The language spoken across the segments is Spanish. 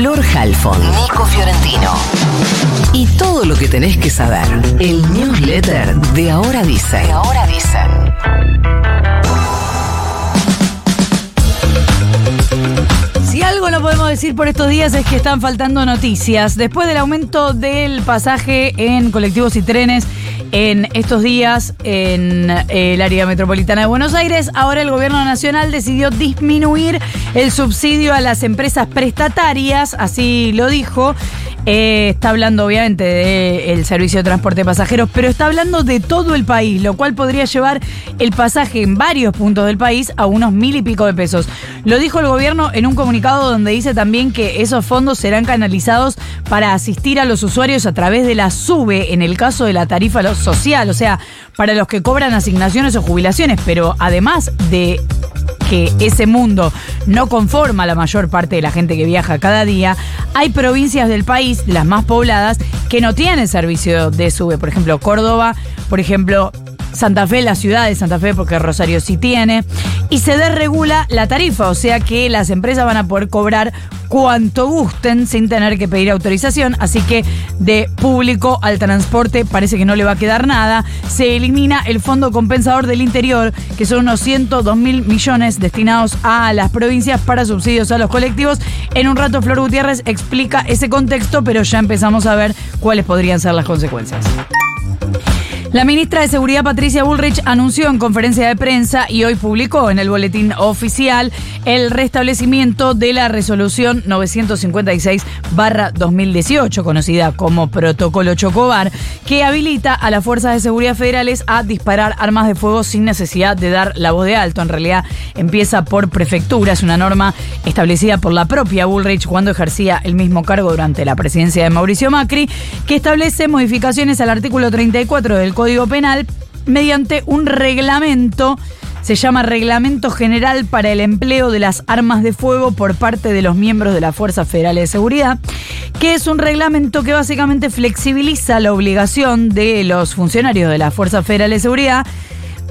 Flor Halfon, Nico Fiorentino. Y todo lo que tenés que saber. El newsletter de Ahora Dicen. De Ahora Dicen. Si algo no podemos decir por estos días es que están faltando noticias. Después del aumento del pasaje en colectivos y trenes en estos días en el área metropolitana de Buenos Aires, ahora el gobierno nacional decidió disminuir el subsidio a las empresas prestatarias, así lo dijo. Eh, está hablando obviamente del servicio de transporte de pasajeros, pero está hablando de todo el país, lo cual podría llevar el pasaje en varios puntos del país a unos mil y pico de pesos. Lo dijo el gobierno en un comunicado donde dice también que esos fondos serán canalizados para asistir a los usuarios a través de la SUBE en el caso de la tarifa social, o sea, para los que cobran asignaciones o jubilaciones, pero además de que ese mundo no conforma la mayor parte de la gente que viaja cada día, hay provincias del país, las más pobladas, que no tienen servicio de SUBE. Por ejemplo, Córdoba, por ejemplo, Santa Fe, la ciudad de Santa Fe, porque Rosario sí tiene, y se desregula la tarifa, o sea que las empresas van a poder cobrar cuanto gusten sin tener que pedir autorización, así que de público al transporte parece que no le va a quedar nada. Se elimina el Fondo Compensador del Interior, que son unos 102 mil millones destinados a las provincias para subsidios a los colectivos. En un rato Flor Gutiérrez explica ese contexto, pero ya empezamos a ver cuáles podrían ser las consecuencias. La ministra de Seguridad Patricia Bullrich anunció en conferencia de prensa y hoy publicó en el boletín oficial el restablecimiento de la resolución 956-2018, conocida como Protocolo Chocobar, que habilita a las fuerzas de seguridad federales a disparar armas de fuego sin necesidad de dar la voz de alto. En realidad empieza por prefectura, es una norma establecida por la propia Bullrich cuando ejercía el mismo cargo durante la presidencia de Mauricio Macri, que establece modificaciones al artículo 34 del Código Penal mediante un reglamento se llama Reglamento General para el Empleo de las Armas de Fuego por parte de los miembros de las Fuerzas Federales de Seguridad, que es un reglamento que básicamente flexibiliza la obligación de los funcionarios de las Fuerzas Federales de Seguridad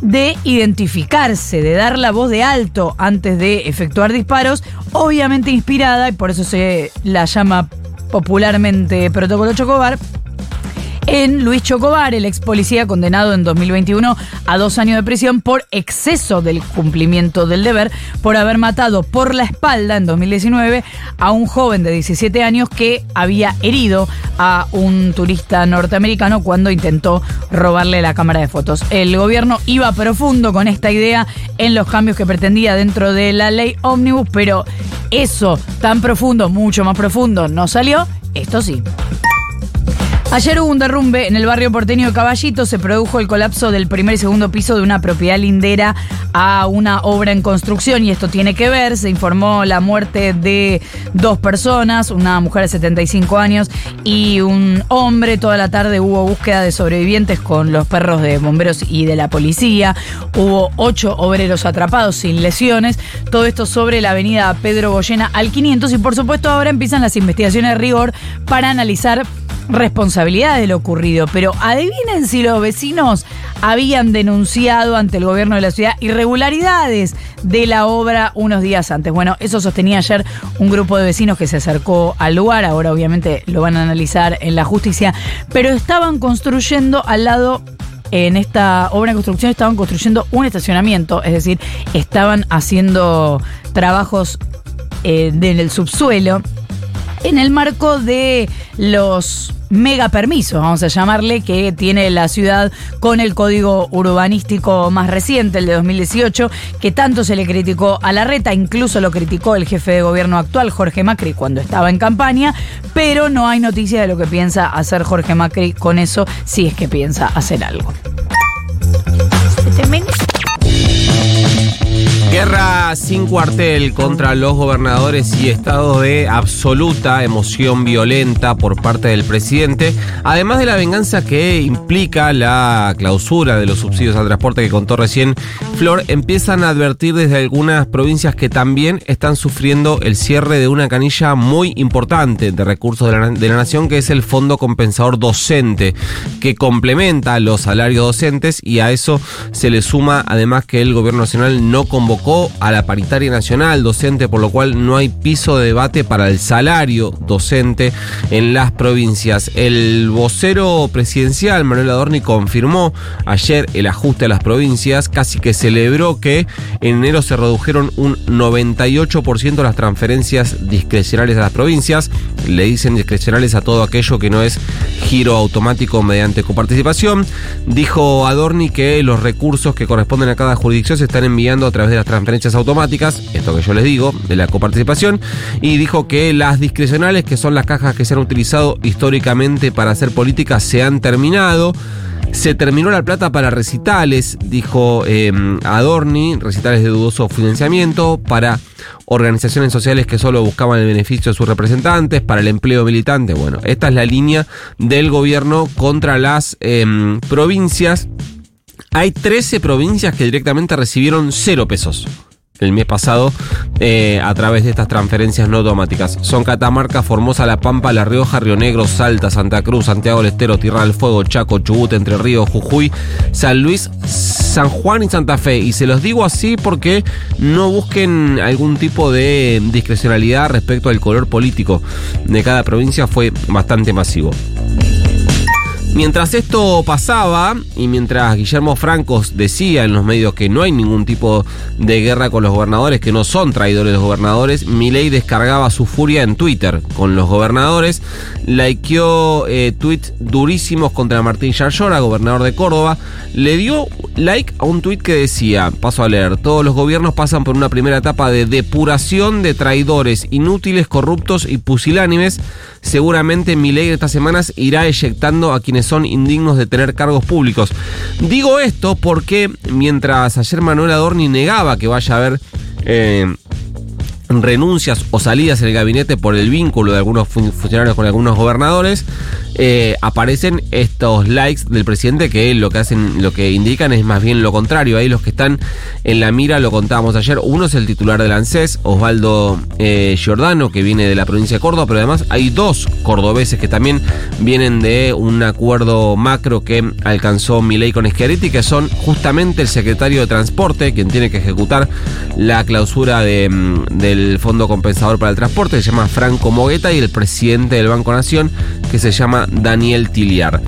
de identificarse, de dar la voz de alto antes de efectuar disparos, obviamente inspirada, y por eso se la llama popularmente Protocolo Chocobar, en Luis Chocobar, el ex policía condenado en 2021 a dos años de prisión por exceso del cumplimiento del deber, por haber matado por la espalda en 2019 a un joven de 17 años que había herido a un turista norteamericano cuando intentó robarle la cámara de fotos. El gobierno iba profundo con esta idea en los cambios que pretendía dentro de la ley Omnibus, pero eso tan profundo, mucho más profundo, no salió. Esto sí. Ayer hubo un derrumbe en el barrio porteño de Caballito. Se produjo el colapso del primer y segundo piso de una propiedad lindera a una obra en construcción y esto tiene que ver. Se informó la muerte de dos personas, una mujer de 75 años y un hombre. Toda la tarde hubo búsqueda de sobrevivientes con los perros de bomberos y de la policía. Hubo ocho obreros atrapados sin lesiones. Todo esto sobre la avenida Pedro Goyena al 500 y por supuesto ahora empiezan las investigaciones de rigor para analizar responsabilidad de lo ocurrido, pero adivinen si los vecinos habían denunciado ante el gobierno de la ciudad irregularidades de la obra unos días antes. Bueno, eso sostenía ayer un grupo de vecinos que se acercó al lugar, ahora obviamente lo van a analizar en la justicia, pero estaban construyendo al lado en esta obra de construcción estaban construyendo un estacionamiento, es decir, estaban haciendo trabajos eh, en el subsuelo en el marco de los mega permisos, vamos a llamarle, que tiene la ciudad con el código urbanístico más reciente, el de 2018, que tanto se le criticó a la reta, incluso lo criticó el jefe de gobierno actual, Jorge Macri, cuando estaba en campaña, pero no hay noticia de lo que piensa hacer Jorge Macri con eso, si es que piensa hacer algo. Guerra sin cuartel contra los gobernadores y estado de absoluta emoción violenta por parte del presidente, además de la venganza que implica la clausura de los subsidios al transporte que contó recién Flor, empiezan a advertir desde algunas provincias que también están sufriendo el cierre de una canilla muy importante de recursos de la, de la nación, que es el Fondo Compensador Docente, que complementa los salarios docentes y a eso se le suma además que el gobierno nacional no convocó atacó a la paritaria nacional docente, por lo cual no hay piso de debate para el salario docente en las provincias. El vocero presidencial, Manuel Adorni, confirmó ayer el ajuste a las provincias, casi que celebró que en enero se redujeron un 98% las transferencias discrecionales a las provincias. Le dicen discrecionales a todo aquello que no es giro automático mediante coparticipación. Dijo Adorni que los recursos que corresponden a cada jurisdicción se están enviando a través de las transferencias automáticas, esto que yo les digo, de la coparticipación, y dijo que las discrecionales, que son las cajas que se han utilizado históricamente para hacer política, se han terminado. Se terminó la plata para recitales, dijo eh, Adorni, recitales de dudoso financiamiento, para organizaciones sociales que solo buscaban el beneficio de sus representantes, para el empleo militante. Bueno, esta es la línea del gobierno contra las eh, provincias. Hay 13 provincias que directamente recibieron cero pesos el mes pasado eh, a través de estas transferencias no automáticas. Son Catamarca, Formosa, La Pampa, La Rioja, Río Negro, Salta, Santa Cruz, Santiago del Estero, Tierra del Fuego, Chaco, Chubut, Entre Ríos, Jujuy, San Luis, San Juan y Santa Fe. Y se los digo así porque no busquen algún tipo de discrecionalidad respecto al color político de cada provincia, fue bastante masivo. Mientras esto pasaba y mientras Guillermo Francos decía en los medios que no hay ningún tipo de guerra con los gobernadores, que no son traidores los gobernadores, Milei descargaba su furia en Twitter con los gobernadores, likeó eh, tweets durísimos contra Martín Yarlora, gobernador de Córdoba, le dio like a un tweet que decía, paso a leer, todos los gobiernos pasan por una primera etapa de depuración de traidores inútiles, corruptos y pusilánimes, seguramente Milei estas semanas irá eyectando a quienes son indignos de tener cargos públicos. Digo esto porque mientras ayer Manuel Adorni negaba que vaya a haber... Eh, renuncias o salidas en el gabinete por el vínculo de algunos funcionarios con algunos gobernadores, eh, aparecen estos likes del presidente que lo que hacen, lo que indican es más bien lo contrario. Ahí los que están en la mira, lo contábamos ayer, uno es el titular del ANSES, Osvaldo eh, Giordano, que viene de la provincia de Córdoba, pero además hay dos cordobeses que también vienen de un acuerdo macro que alcanzó Milei con Schiaretti, que son justamente el secretario de Transporte, quien tiene que ejecutar la clausura de, mm, del Fondo Compensador para el Transporte, se llama Franco Mogueta, y el presidente del Banco Nación, que se llama Daniel Tiliar.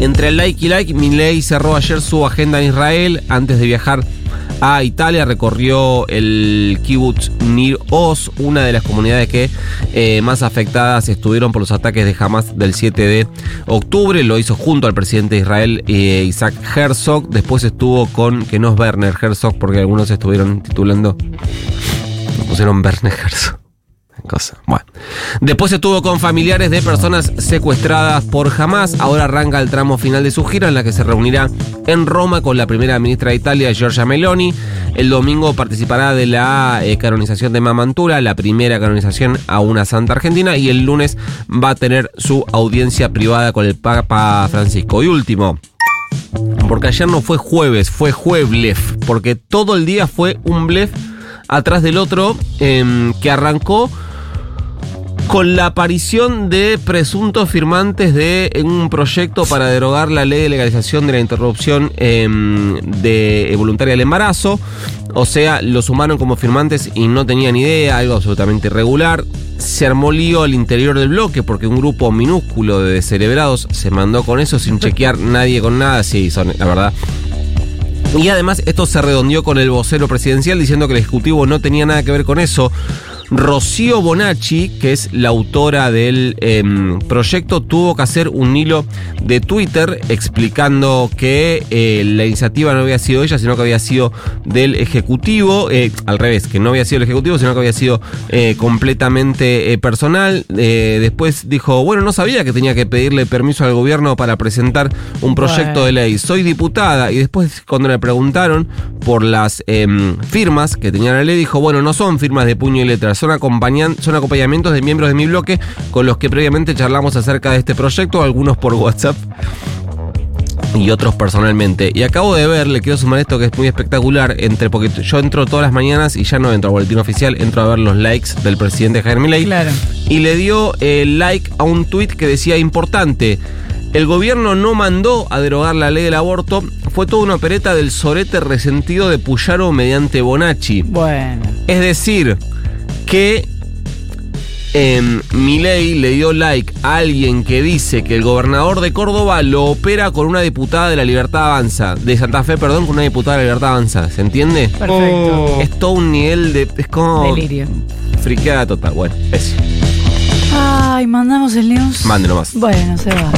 Entre el like y like, Milei cerró ayer su agenda en Israel antes de viajar a Italia, recorrió el kibbutz Nir Oz, una de las comunidades que eh, más afectadas estuvieron por los ataques de Hamas del 7 de octubre. Lo hizo junto al presidente de Israel, eh, Isaac Herzog. Después estuvo con, que no es Werner Herzog, porque algunos estuvieron titulando, pusieron Werner. Cosa. Bueno. Después estuvo con familiares de personas secuestradas por Hamas. Ahora arranca el tramo final de su gira en la que se reunirá en Roma con la primera ministra de Italia, Giorgia Meloni. El domingo participará de la eh, canonización de Mamantura, la primera canonización a una santa argentina. Y el lunes va a tener su audiencia privada con el Papa Francisco. Y último, porque ayer no fue jueves, fue jueves, porque todo el día fue un blef atrás del otro em, que arrancó con la aparición de presuntos firmantes de un proyecto para derogar la ley de legalización de la interrupción em, de, voluntaria del embarazo. O sea, lo sumaron como firmantes y no tenían idea, algo absolutamente irregular. Se armó lío al interior del bloque porque un grupo minúsculo de descerebrados se mandó con eso sin chequear nadie con nada. Sí, son, la verdad. Y además esto se redondeó con el vocero presidencial diciendo que el Ejecutivo no tenía nada que ver con eso. Rocío Bonacci, que es la autora del em, proyecto, tuvo que hacer un hilo de Twitter explicando que eh, la iniciativa no había sido ella, sino que había sido del Ejecutivo, eh, al revés, que no había sido el Ejecutivo, sino que había sido eh, completamente personal. después dijo, bueno, no sabía que tenía que pedirle permiso al gobierno para presentar un proyecto de ley. Soy diputada y después cuando le preguntaron por las em, firmas que tenía la ley, dijo, bueno, no son firmas de puño y letras son, son acompañamientos de miembros de mi bloque con los que previamente charlamos acerca de este proyecto, algunos por WhatsApp y otros personalmente. Y acabo de ver, le quiero sumar esto que es muy espectacular, entre porque yo entro todas las mañanas y ya no entro al boletín oficial, entro a ver los likes del presidente Jaime Milei. Claro. Y le dio el like a un tweet que decía importante. El gobierno no mandó a derogar la ley del aborto, fue toda una opereta del sorete resentido de Puyaro mediante Bonacci. Bueno. Es decir, que eh, Milei le dio like a alguien que dice que el gobernador de Córdoba lo opera con una diputada de la Libertad Avanza, de Santa Fe, perdón, con una diputada de la Libertad Avanza, ¿se entiende? Perfecto. Es todo un nivel de... Es como... Delirio. Friqueada total, bueno, eso. Ay, mandamos el news. Mándelo más. Bueno, se va.